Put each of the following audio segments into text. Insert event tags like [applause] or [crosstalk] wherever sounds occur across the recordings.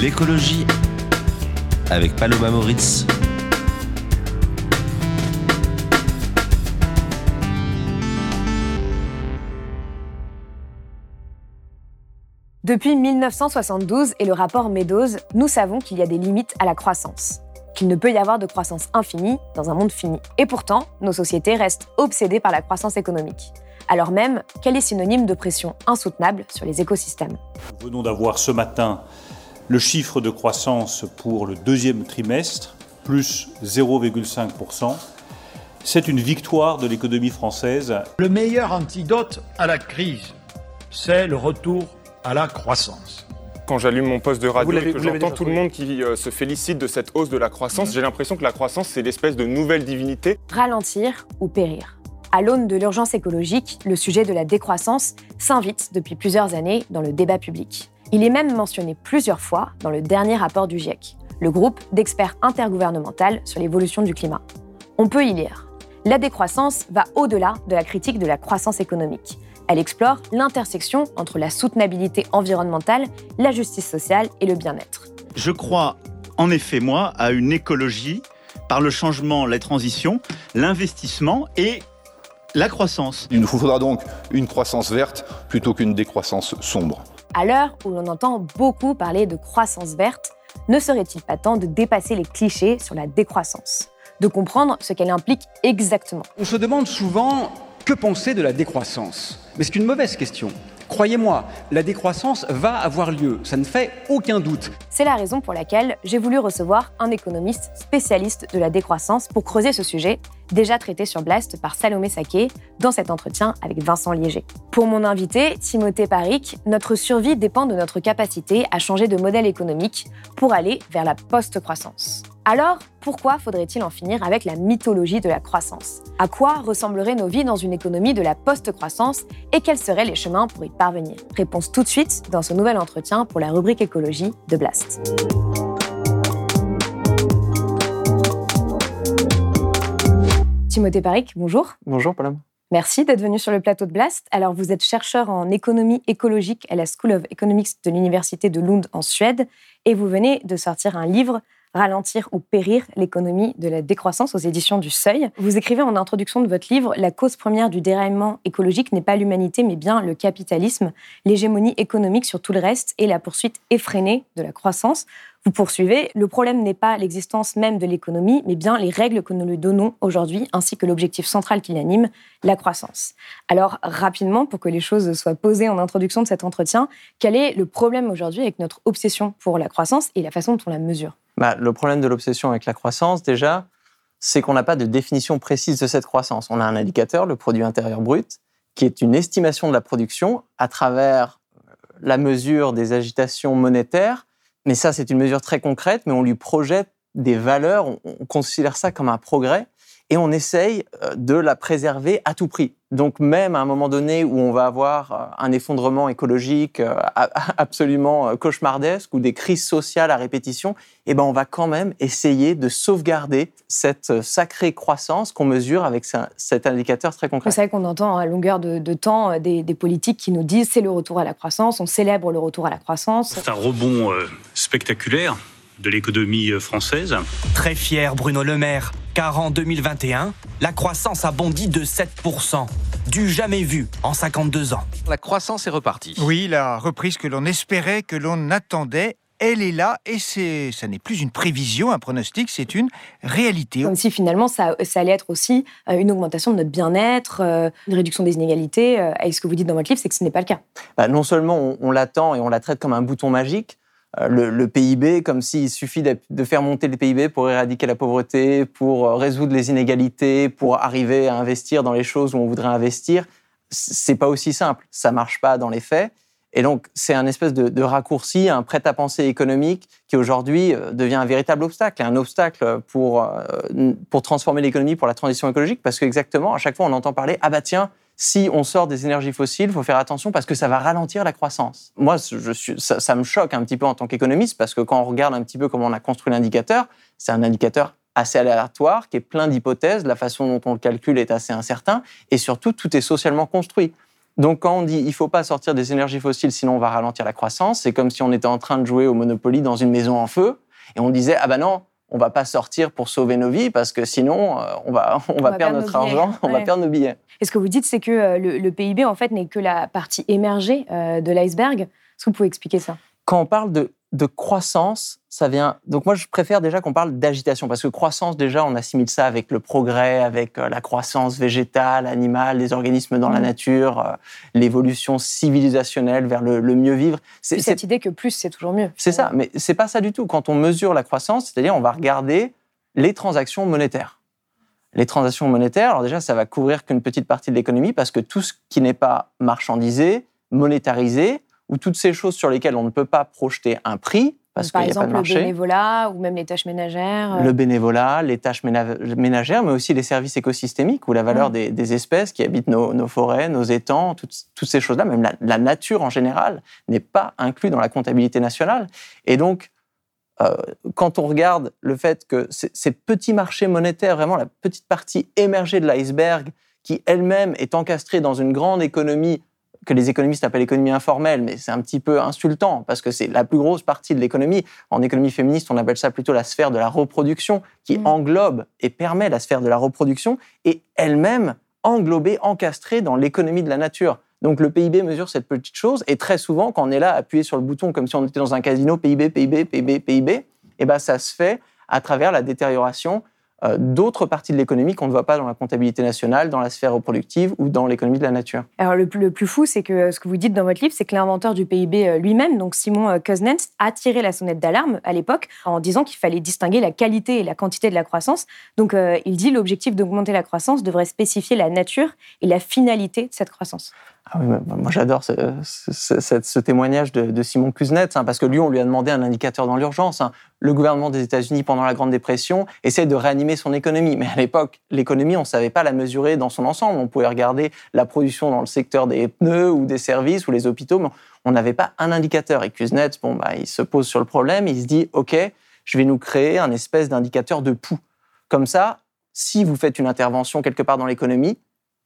L'écologie avec Paloma Moritz. Depuis 1972 et le rapport Meadows, nous savons qu'il y a des limites à la croissance, qu'il ne peut y avoir de croissance infinie dans un monde fini. Et pourtant, nos sociétés restent obsédées par la croissance économique, alors même qu'elle est synonyme de pression insoutenable sur les écosystèmes? Nous venons d'avoir ce matin le chiffre de croissance pour le deuxième trimestre, plus 0,5%. C'est une victoire de l'économie française. Le meilleur antidote à la crise, c'est le retour à la croissance. Quand j'allume mon poste de radio et que j'entends tout le monde qui euh, se félicite de cette hausse de la croissance, j'ai l'impression que la croissance, c'est l'espèce de nouvelle divinité. Ralentir ou périr. À l'aune de l'urgence écologique, le sujet de la décroissance s'invite depuis plusieurs années dans le débat public. Il est même mentionné plusieurs fois dans le dernier rapport du GIEC, le groupe d'experts intergouvernemental sur l'évolution du climat. On peut y lire. La décroissance va au-delà de la critique de la croissance économique. Elle explore l'intersection entre la soutenabilité environnementale, la justice sociale et le bien-être. Je crois, en effet, moi, à une écologie par le changement, la transition, l'investissement et la croissance. Il nous faudra donc une croissance verte plutôt qu'une décroissance sombre. À l'heure où l'on entend beaucoup parler de croissance verte, ne serait-il pas temps de dépasser les clichés sur la décroissance De comprendre ce qu'elle implique exactement? On se demande souvent que penser de la décroissance? Mais c'est une mauvaise question. Croyez-moi, la décroissance va avoir lieu, ça ne fait aucun doute. C'est la raison pour laquelle j'ai voulu recevoir un économiste spécialiste de la décroissance pour creuser ce sujet, déjà traité sur Blast par Salomé Saké dans cet entretien avec Vincent Liéger. Pour mon invité, Timothée Paric, notre survie dépend de notre capacité à changer de modèle économique pour aller vers la post-croissance. Alors, pourquoi faudrait-il en finir avec la mythologie de la croissance? À quoi ressembleraient nos vies dans une économie de la post-croissance et quels seraient les chemins pour y parvenir? Réponse tout de suite dans ce nouvel entretien pour la rubrique écologie de Blast. Timothée Paric, bonjour. Bonjour, Paloma. Merci d'être venu sur le plateau de Blast. Alors, vous êtes chercheur en économie écologique à la School of Economics de l'Université de Lund en Suède et vous venez de sortir un livre Ralentir ou périr l'économie de la décroissance aux éditions du Seuil. Vous écrivez en introduction de votre livre La cause première du déraillement écologique n'est pas l'humanité mais bien le capitalisme, l'hégémonie économique sur tout le reste et la poursuite effrénée de la croissance. Vous poursuivez, le problème n'est pas l'existence même de l'économie, mais bien les règles que nous lui donnons aujourd'hui, ainsi que l'objectif central qui l'anime, la croissance. Alors, rapidement, pour que les choses soient posées en introduction de cet entretien, quel est le problème aujourd'hui avec notre obsession pour la croissance et la façon dont on la mesure? Bah, le problème de l'obsession avec la croissance, déjà, c'est qu'on n'a pas de définition précise de cette croissance. On a un indicateur, le produit intérieur brut, qui est une estimation de la production à travers euh, la mesure des agitations monétaires. Mais ça, c'est une mesure très concrète, mais on lui projette des valeurs, on, on considère ça comme un progrès, et on essaye euh, de la préserver à tout prix. Donc même à un moment donné où on va avoir euh, un effondrement écologique euh, absolument cauchemardesque ou des crises sociales à répétition, eh ben on va quand même essayer de sauvegarder cette sacrée croissance qu'on mesure avec cet indicateur très concret. C'est vrai qu'on entend à longueur de, de temps des, des politiques qui nous disent c'est le retour à la croissance, on célèbre le retour à la croissance. C'est un rebond euh, spectaculaire de l'économie euh, française. Très fier Bruno Le Maire, car en 2021, la croissance a bondi de 7%, du jamais vu en 52 ans. La croissance est repartie. Oui, la reprise que l'on espérait, que l'on attendait, elle est là et c'est, ça n'est plus une prévision, un pronostic, c'est une réalité. Comme si finalement ça, ça allait être aussi euh, une augmentation de notre bien-être, euh, une réduction des inégalités. Et ce que vous dites dans votre livre, c'est que ce n'est pas le cas. Bah, non seulement on, on l'attend et on la traite comme un bouton magique, le, le PIB, comme s'il suffit de, faire monter le PIB pour éradiquer la pauvreté, pour euh, résoudre les inégalités, pour arriver à investir dans les choses où on voudrait investir. c'est pas aussi simple. Ça marche pas dans les faits. Et donc, c'est un espèce de, raccourci, un prêt-à-penser économique qui aujourd'hui euh, devient un véritable obstacle, un obstacle pour, euh, pour transformer l'économie, pour la transition écologique, parce qu'exactement, à chaque fois, on entend parler, ah bah tiens, si on sort des énergies fossiles, il faut faire attention parce que ça va ralentir la croissance. Moi, je suis, ça, me choque un petit peu en tant qu'économiste, parce que quand on regarde un petit peu comment on a construit l'indicateur, c'est un indicateur assez aléatoire, qui est plein d'hypothèses, la façon dont on le calcule est assez incertain, et surtout, tout est socialement construit. Donc quand on dit il faut pas sortir des énergies fossiles sinon on va ralentir la croissance, c'est comme si on était en train de jouer au Monopoly dans une maison en feu et on disait ah ben non, on va pas sortir pour sauver nos vies parce que sinon euh, on va [laughs] on, va, perdre notre argent, on va perdre nos billets. Et ce que vous dites c'est que euh, le, PIB en fait n'est que la partie émergée euh, de l'iceberg. Est-ce que vous pouvez expliquer ça? Quand on parle de de croissance, ça vient. Donc moi, je préfère déjà qu'on parle d'agitation parce que croissance, déjà, on assimile ça avec le progrès, avec euh, la croissance végétale, animale, les organismes dans la mmh. nature, euh, l'évolution civilisationnelle vers le, mieux vivre. C'est cette idée que plus c'est toujours mieux. C'est ça, mais c'est pas ça du tout. Quand on mesure la croissance, c'est-à-dire on va regarder les transactions monétaires. Les transactions monétaires, alors déjà, ça va couvrir qu'une petite partie de l'économie parce que tout ce qui n'est pas marchandisé, monétarisé, ou toutes ces choses sur lesquelles on ne peut pas projeter un prix, parce n'y a pas de marché. le bénévolat ou même les tâches ménagères. Euh. Le bénévolat, les tâches ménagères, mais aussi les services écosystémiques ou la valeur des, espèces qui habitent nos, forêts, nos étangs, toutes, ces choses-là, même la, nature en général, n'est pas inclue dans la comptabilité nationale. Et donc, euh, quand on regarde le fait que ces petits marchés monétaires, vraiment la petite partie émergée de l'iceberg, qui elle-même est encastrée dans une grande économie que les économistes appellent l'économie informelle, mais c'est un petit peu insultant parce que c'est la plus grosse partie de l'économie. En économie féministe, on appelle ça plutôt la sphère de la reproduction qui mm. englobe et permet la sphère de la reproduction et elle-même englobée, encastrée dans l'économie de la nature. Donc le PIB mesure cette petite chose et très souvent, quand on est là, appuyé sur le bouton comme si on était dans un casino, PIB, PIB, PIB, PIB, et eh ben ça se fait à travers la détérioration d'autres parties de l'économie qu'on ne voit pas dans la comptabilité nationale, dans la sphère reproductive ou dans l'économie de la nature. Alors le, plus fou, c'est que euh, ce que vous dites dans votre livre, c'est que l'inventeur du PIB euh, lui-même, donc Simon Kuznets, a tiré la sonnette d'alarme à l'époque en disant qu'il fallait distinguer la qualité et la quantité de la croissance. Donc il dit l'objectif d'augmenter la croissance devrait spécifier la nature et la finalité de cette croissance. Ah moi j'adore ce, témoignage de, Simon Kuznets, hein, parce que lui, on lui a demandé un indicateur dans l'urgence. Hein. Le gouvernement des États-Unis, pendant la Grande Dépression, essaie de réanimer son économie. Mais à l'époque, l'économie, on ne savait pas la mesurer dans son ensemble. On pouvait regarder la production dans le secteur des pneus ou des services ou les hôpitaux, mais on n'avait pas un indicateur. Et Kuznets, bon, bah, il se pose sur le problème, il se dit, OK, je vais nous créer un espèce d'indicateur de pouls. Comme ça, si vous faites une intervention quelque part dans l'économie,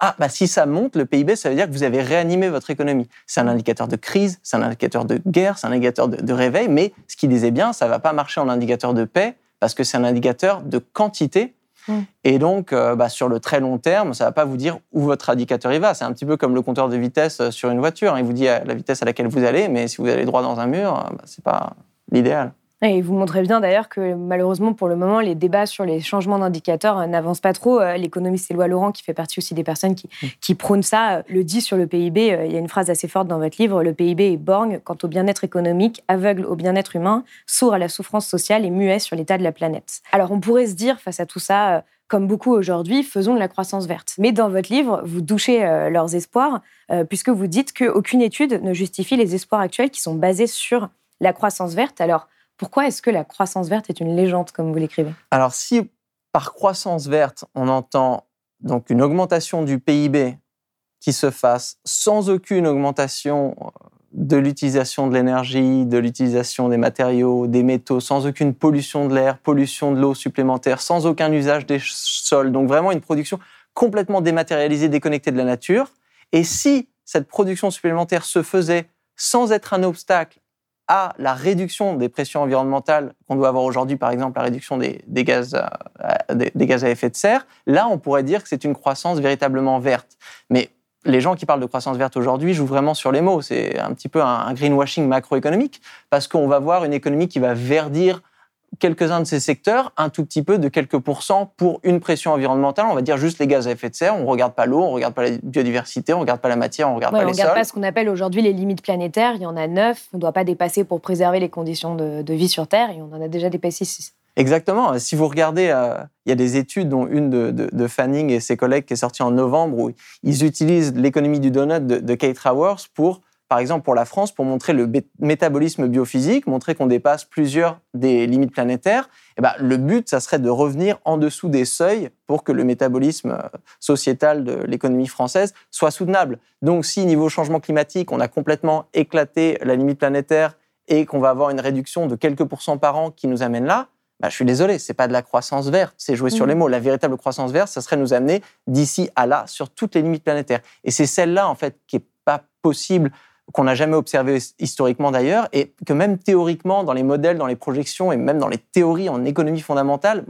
ah, bah, si ça monte, le PIB, ça veut dire que vous avez réanimé votre économie. C'est un indicateur de crise, c'est un indicateur de guerre, c'est un indicateur de, réveil, mais ce qu'il disait bien, ça ne va pas marcher en indicateur de paix parce que c'est un indicateur de quantité. Mmh. Et donc, euh, bah, sur le très long terme, ça ne va pas vous dire où votre indicateur y va. C'est un petit peu comme le compteur de vitesse euh, sur une voiture. Il vous dit la vitesse à laquelle vous allez, mais si vous allez droit dans un mur, euh, bah, ce n'est pas l'idéal. Et vous montrez bien d'ailleurs que malheureusement, pour le moment, les débats sur les changements d'indicateurs euh, n'avancent pas trop. Euh, l'économiste Éloi Laurent, qui fait partie aussi des personnes qui, mm. qui prônent ça, euh, le dit sur le PIB. Il y a une phrase assez forte dans votre livre le PIB est borgne quant au bien-être économique, aveugle au bien-être humain, sourd à la souffrance sociale et muet sur l'état de la planète. Alors on pourrait se dire, face à tout ça, comme beaucoup aujourd'hui, faisons de la croissance verte. Mais dans votre livre, vous douchez leurs espoirs, puisque vous dites qu'aucune étude ne justifie les espoirs actuels qui sont basés sur la croissance verte. Alors, pourquoi est-ce que la croissance verte est une légende, comme vous l'écrivez? Alors, si par croissance verte, on entend donc une augmentation du PIB qui se fasse sans aucune augmentation euh, de l'utilisation de l'énergie, de l'utilisation des matériaux, des métaux, sans aucune pollution de l'air, pollution de l'eau supplémentaire, sans aucun usage des sols, donc vraiment une production complètement dématérialisée, déconnectée de la nature. Et si cette production supplémentaire se faisait sans être un obstacle à la réduction des pressions environnementales qu'on doit avoir aujourd'hui, par exemple la réduction des, gaz, euh, des, gaz à effet de serre, là on pourrait dire que c'est une croissance véritablement verte. Mais les gens qui parlent de croissance verte aujourd'hui jouent vraiment sur les mots. C'est un petit peu un greenwashing macroéconomique parce qu'on va voir une économie qui va verdir quelques-uns de ces secteurs, un tout petit peu de quelques pourcents pour une pression environnementale. On va dire juste les gaz à effet de serre. On ne regarde pas l'eau, on ne regarde pas la biodiversité, on ne regarde pas la matière, on ne regarde pas les sols. On ne regarde pas ce qu'on appelle aujourd'hui les limites planétaires. Il y en a neuf. On ne doit pas dépasser pour préserver les conditions de, vie sur Terre et on en a déjà dépassé six. Exactement. Si vous regardez, euh, il y a des études, dont une de, de, de, Fanning et ses collègues qui est sortie en novembre, où ils utilisent l'économie du donut de, de Kate Raworth pour par exemple pour la France, pour montrer le métabolisme biophysique, montrer qu'on dépasse plusieurs des limites planétaires, eh ben, le but, ça serait de revenir en dessous des seuils pour que le métabolisme euh, sociétal de l'économie française soit soutenable. Donc si, niveau changement climatique, on a complètement éclaté la limite planétaire et qu'on va avoir une réduction de quelques pourcents par an qui nous amène là, bah, je suis désolé, c'est pas de la croissance verte, c'est jouer sur les mmh. mots. La véritable croissance verte, ça serait nous amener d'ici à là sur toutes les limites planétaires. Et c'est celle-là, en fait, qui est pas possible qu'on n'a jamais observé historiquement d'ailleurs, et que même théoriquement, dans les modèles, dans les projections, et même dans les théories en économie fondamentale,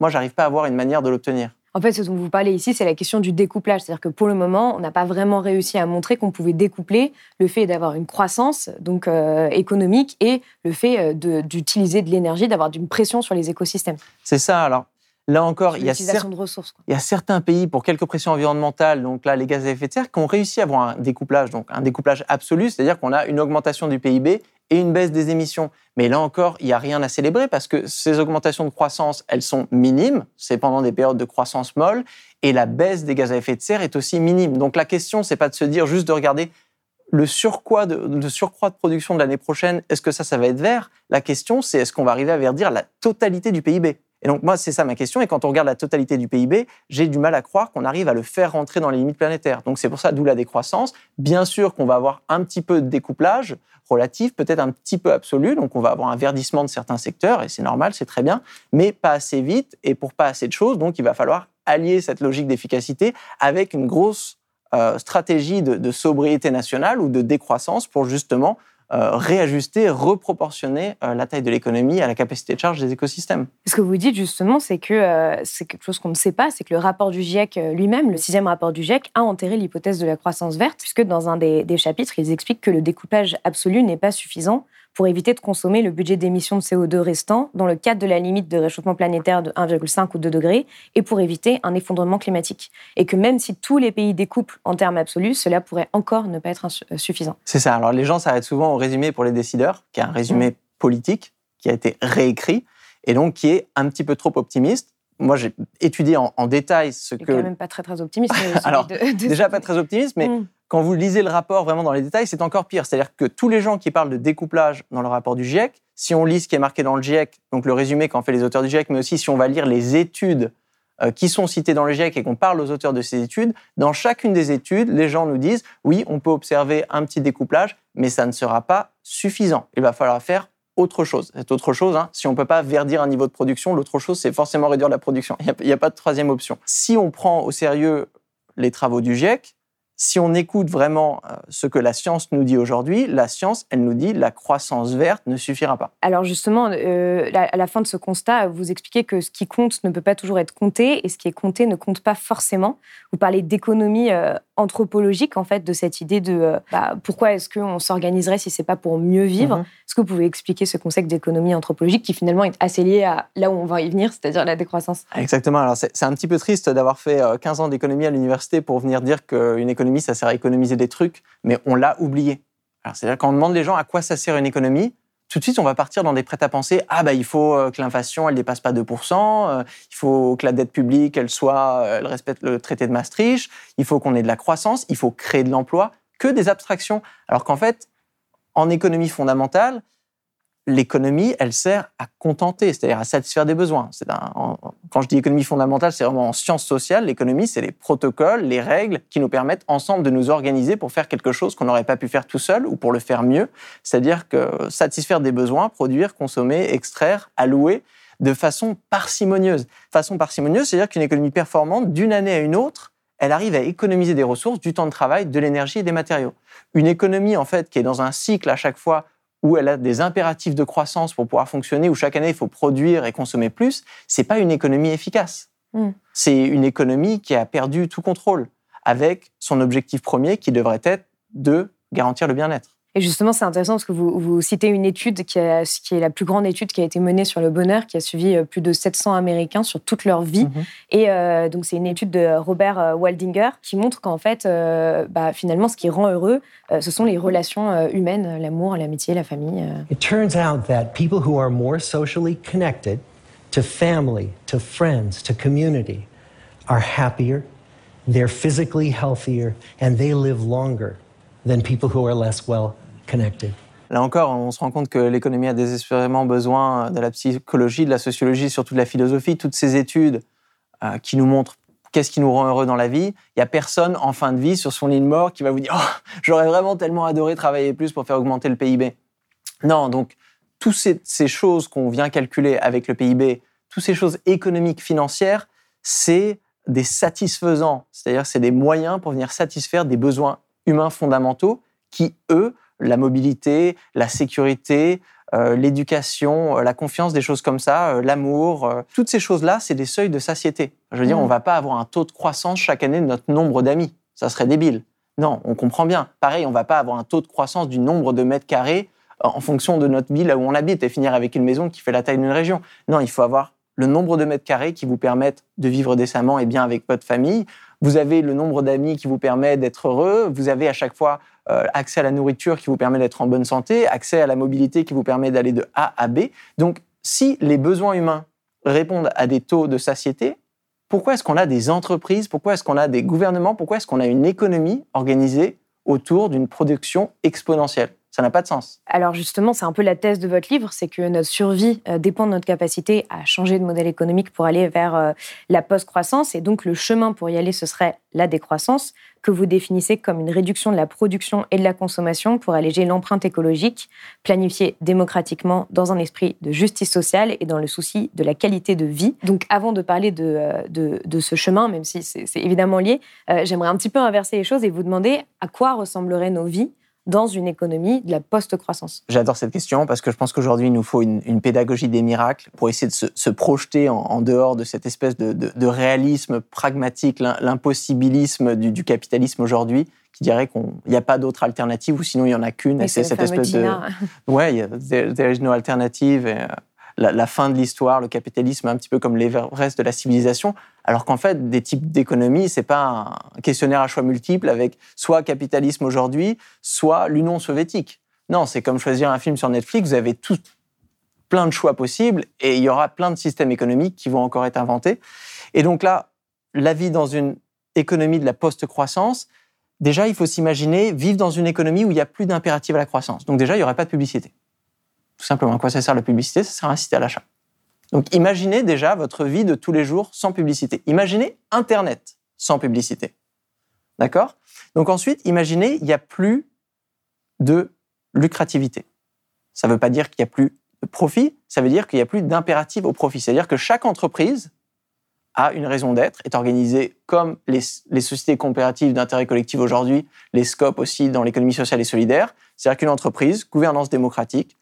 moi, j'arrive pas à avoir une manière de l'obtenir. En fait, ce dont vous parlez ici, c'est la question du découplage. C'est-à-dire que pour le moment, on n'a pas vraiment réussi à montrer qu'on pouvait découpler le fait d'avoir une croissance donc euh, économique et le fait euh, d'utiliser de, de l'énergie, d'avoir une pression sur les écosystèmes. C'est ça. Alors, Là encore, il y, a il y, a certains pays, pour quelques pressions environnementales, donc là, les gaz à effet de serre, qui ont réussi à avoir un découplage, donc un découplage absolu, c'est-à-dire qu'on a une augmentation du PIB et une baisse des émissions. Mais là encore, il n'y a rien à célébrer parce que ces augmentations de croissance, elles sont minimes, c'est pendant des périodes de croissance molle, et la baisse des gaz à effet de serre est aussi minime. Donc la question, c'est pas de se dire juste de regarder le surcroît de, le surcroît de production de l'année prochaine, est-ce que ça, ça va être vert? La question, c'est est-ce qu'on va arriver à verdir la totalité du PIB et donc, moi, c'est ça ma question. Et quand on regarde la totalité du PIB, j'ai du mal à croire qu'on arrive à le faire rentrer dans les limites planétaires. Donc, c'est pour ça, d'où la décroissance. Bien sûr qu'on va avoir un petit peu de découplage relatif, peut-être un petit peu absolu. Donc, on va avoir un verdissement de certains secteurs, et c'est normal, c'est très bien, mais pas assez vite et pour pas assez de choses. Donc, il va falloir allier cette logique d'efficacité avec une grosse euh, stratégie de sobriété nationale ou de décroissance pour justement euh, réajuster, reproportionner euh, la taille de l'économie à la capacité de charge des écosystèmes. Ce que vous dites justement, c'est que euh, c'est quelque chose qu'on ne sait pas, c'est que le rapport du GIEC lui-même, le sixième rapport du GIEC, a enterré l'hypothèse de la croissance verte, puisque dans un des, des chapitres, ils expliquent que le découpage absolu n'est pas suffisant pour éviter de consommer le budget d'émissions de CO2 restant dans le cadre de la limite de réchauffement planétaire de 1,5 ou 2 degrés et pour éviter un effondrement climatique. Et que même si tous les pays découplent en termes absolus, cela pourrait encore ne pas être euh, suffisant. C'est ça. Alors les gens s'arrêtent souvent au résumé pour les décideurs, qui est un résumé mmh. politique, qui a été réécrit et donc qui est un petit peu trop optimiste moi, j'ai étudié en, détail ce que. quand même pas très très optimiste. [laughs] Alors, déjà pas très optimiste, mais mmh quand vous lisez le rapport vraiment dans les détails, c'est encore pire. C'est-à-dire que tous les gens qui parlent de découplage dans le rapport du GIEC, si on lit ce qui est marqué dans le GIEC, donc le résumé qu'en fait les auteurs du GIEC, mais aussi si on va lire les études euh, qui sont citées dans le GIEC et qu'on parle aux auteurs de ces études, dans chacune des études, les gens nous disent oui, on peut observer un petit découplage, mais ça ne sera pas suffisant. Il va falloir faire autre chose. C'est autre chose. Hein. Si on ne peut pas verdir un niveau de production, l'autre chose, c'est forcément réduire la production. Il n'y a, a, pas de troisième option. Si on prend au sérieux les travaux du GIEC, si on écoute vraiment euh, ce que la science nous dit aujourd'hui, la science, elle nous dit la croissance verte ne suffira pas. Alors justement, euh, à la fin de ce constat, vous expliquez que ce qui compte ne peut pas toujours être compté et ce qui est compté ne compte pas forcément. Vous parlez d'économie euh, anthropologique en fait de cette idée de bah, pourquoi est-ce qu'on s'organiserait si c'est pas pour mieux vivre? Mhm. Est-ce que vous pouvez expliquer ce concept d'économie anthropologique qui finalement est assez lié à là où on va y venir, c'est-à-dire la décroissance? Exactement. Alors c'est un petit peu triste d'avoir fait 15 ans d'économie à l'université pour venir dire qu'une économie ça sert à économiser des trucs, mais on l'a oublié. c'est-à-dire quand on demande les gens à quoi ça sert une économie, tout de suite, on va partir dans des prêts-à-penser. Ah, bah, il faut euh, que l'inflation, elle dépasse pas 2%. Euh, il faut que la dette publique, elle soit, euh, elle respecte le traité de Maastricht. Il faut qu'on ait de la croissance. Il faut créer de l'emploi. Que des abstractions. Alors qu'en fait, en économie fondamentale, l'économie, elle sert à contenter, c'est-à-dire à satisfaire des besoins. quand je dis économie fondamentale, c'est vraiment en sciences sociales. L'économie, c'est les protocoles, les règles qui nous permettent ensemble de nous organiser pour faire quelque chose qu'on n'aurait pas pu faire tout seul ou pour le faire mieux. C'est-à-dire que satisfaire des besoins, produire, consommer, extraire, allouer de façon parcimonieuse. Façon parcimonieuse, c'est-à-dire qu'une économie performante, d'une année à une autre, elle arrive à économiser des ressources, du temps de travail, de l'énergie et des matériaux. Une économie, en fait, qui est dans un cycle à chaque fois où elle a des impératifs de croissance pour pouvoir fonctionner, où chaque année il faut produire et consommer plus, c'est pas une économie efficace. Hmm. C'est une économie qui a perdu tout contrôle, avec son objectif premier qui devrait être de garantir le bien-être. Et justement, c'est intéressant parce que vous, vous, citez une étude qui, qui, est la plus grande étude qui a été menée sur le bonheur, qui a suivi euh, plus de 700 Américains sur toute leur vie. Mhm. Et euh, donc, c'est une étude de Robert euh, Waldinger qui montre qu'en fait, bah, finalement, ce qui rend heureux, ce sont les relations humaines, l'amour, l'amitié, la famille. It turns out that people who are more socially connected to family, to friends, to community are happier, they're physically healthier, and they live longer than people who are less well Là encore, on se rend compte que l'économie a désespérément besoin de la psychologie, de la sociologie, surtout de la philosophie, toutes ces études euh, qui nous montrent qu'est-ce qui nous rend heureux dans la vie. Il n'y a personne en fin de vie sur son lit de mort qui va vous dire oh, j'aurais vraiment tellement adoré travailler plus pour faire augmenter le PIB. Non, donc toutes ces choses qu'on vient calculer avec le PIB, toutes ces choses économiques, financières, c'est des satisfaisants, c'est-à-dire c'est des moyens pour venir satisfaire des besoins humains fondamentaux qui, eux, la mobilité, la sécurité, euh, l'éducation, euh, la confiance, des choses comme ça, euh, l'amour, toutes ces choses-là, c'est des seuils de satiété. Je veux dire, on on va pas avoir un taux de croissance chaque année de notre nombre d'amis. Ça serait débile. Non, on comprend bien. Pareil, on va pas avoir un taux de croissance du nombre de mètres carrés en fonction de notre ville là où on habite et finir avec une maison qui fait la taille d'une région. Non, il faut avoir le nombre de mètres carrés qui vous permettent de vivre décemment et bien avec votre famille. Vous avez le nombre d'amis qui vous permet d'être heureux. Vous avez à chaque fois accès à la nourriture qui vous permet d'être en bonne santé, accès à la mobilité qui vous permet d'aller de A à B. Donc, si les besoins humains répondent à des taux de satiété, pourquoi est-ce qu'on a des entreprises, pourquoi est-ce qu'on a des gouvernements, pourquoi est-ce qu'on a une économie organisée autour d'une production exponentielle? Ça n'a pas de sens. Alors justement, c'est un peu la thèse de votre livre, c'est que notre survie euh, dépend de notre capacité à changer de modèle économique pour aller vers euh, la post-croissance. Et donc le chemin pour y aller, ce serait la décroissance, que vous définissez comme une réduction de la production et de la consommation pour alléger l'empreinte écologique, planifiée démocratiquement dans un esprit de justice sociale et dans le souci de la qualité de vie. Donc avant de parler de, euh, de, ce chemin, même si c'est évidemment lié, j'aimerais un petit peu inverser les choses et vous demander à quoi ressembleraient nos vies dans une économie de la post-croissance J'adore cette question parce que je pense qu'aujourd'hui, il nous faut une, pédagogie des miracles pour essayer de se, projeter en, dehors de cette espèce de, réalisme pragmatique, l'impossibilisme du, capitalisme aujourd'hui, qui dirait qu'il n'y a pas d'autre alternative ou sinon il n'y en a qu'une. et c'est cette espèce de. Ouais, there, there, is no alternative. Et, la, fin de l'histoire, le capitalisme, un petit peu comme l'Everest de la civilisation, alors qu'en fait, des types d'économie, c'est pas un questionnaire à choix multiples avec soit capitalisme aujourd'hui, soit l'Union soviétique. Non, c'est comme choisir un film sur Netflix, vous avez tout, plein de choix possibles et il y aura plein de systèmes économiques qui vont encore être inventés. Et donc là, la vie dans une économie de la post-croissance, déjà, il faut s'imaginer vivre dans une économie où il n'y a plus d'impératif à la croissance. Donc déjà, il n'y aurait pas de publicité. Tout simplement, à quoi ça sert la publicité? Ça sert à inciter à l'achat. Donc imaginez déjà votre vie de tous les jours sans publicité. Imaginez Internet sans publicité. D'accord? Donc ensuite, imaginez, il n'y a plus de lucrativité. Ça ne veut pas dire qu'il n'y a plus de profit, ça veut dire qu'il n'y a plus d'impératif au profit. C'est-à-dire que chaque entreprise a une raison d'être, est organisée comme les, sociétés coopératives d'intérêt collectif aujourd'hui, les SCOP aussi dans l'économie sociale et solidaire. C'est-à-dire qu'une entreprise, gouvernance démocratique,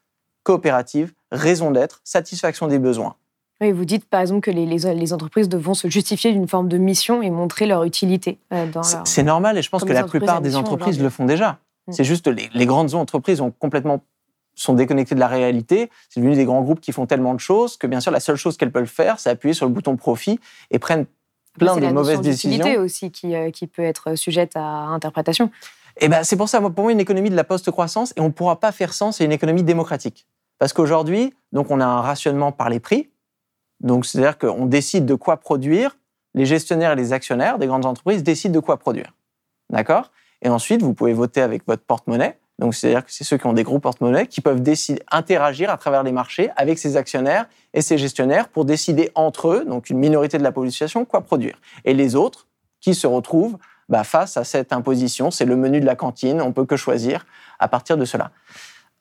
coopérative, raison d'être, satisfaction des besoins. Oui, vous dites par exemple que les, les, entreprises devront se justifier d'une forme de mission et montrer leur utilité. Euh, c'est normal et je pense que la plupart des entreprises le font déjà. Mm. C'est juste les, les grandes entreprises ont complètement sont déconnectées de la réalité. C'est devenu des grands groupes qui font tellement de choses que bien sûr la seule chose qu'elles peuvent faire, c'est appuyer sur le bouton profit et prennent plein de mauvaises décisions. C'est aussi qui, euh, qui peut être sujette à interprétation. Et eh ben c'est pour ça, pour moi, une économie de la post-croissance et on ne pourra pas faire sans, c'est une économie démocratique. Parce qu'aujourd'hui, donc on a un rationnement par les prix. Donc c'est-à-dire qu'on décide de quoi produire. Les gestionnaires et les actionnaires des grandes entreprises décident de quoi produire. D'accord? Et ensuite, vous pouvez voter avec votre porte-monnaie. Donc c'est-à-dire que c'est ceux qui ont des gros porte-monnaies qui peuvent décider, interagir à travers les marchés avec ces actionnaires et ces gestionnaires pour décider entre eux, donc une minorité de la population, quoi produire. Et les autres qui se retrouvent bah, face à cette imposition, c'est le menu de la cantine, on peut que choisir à partir de cela.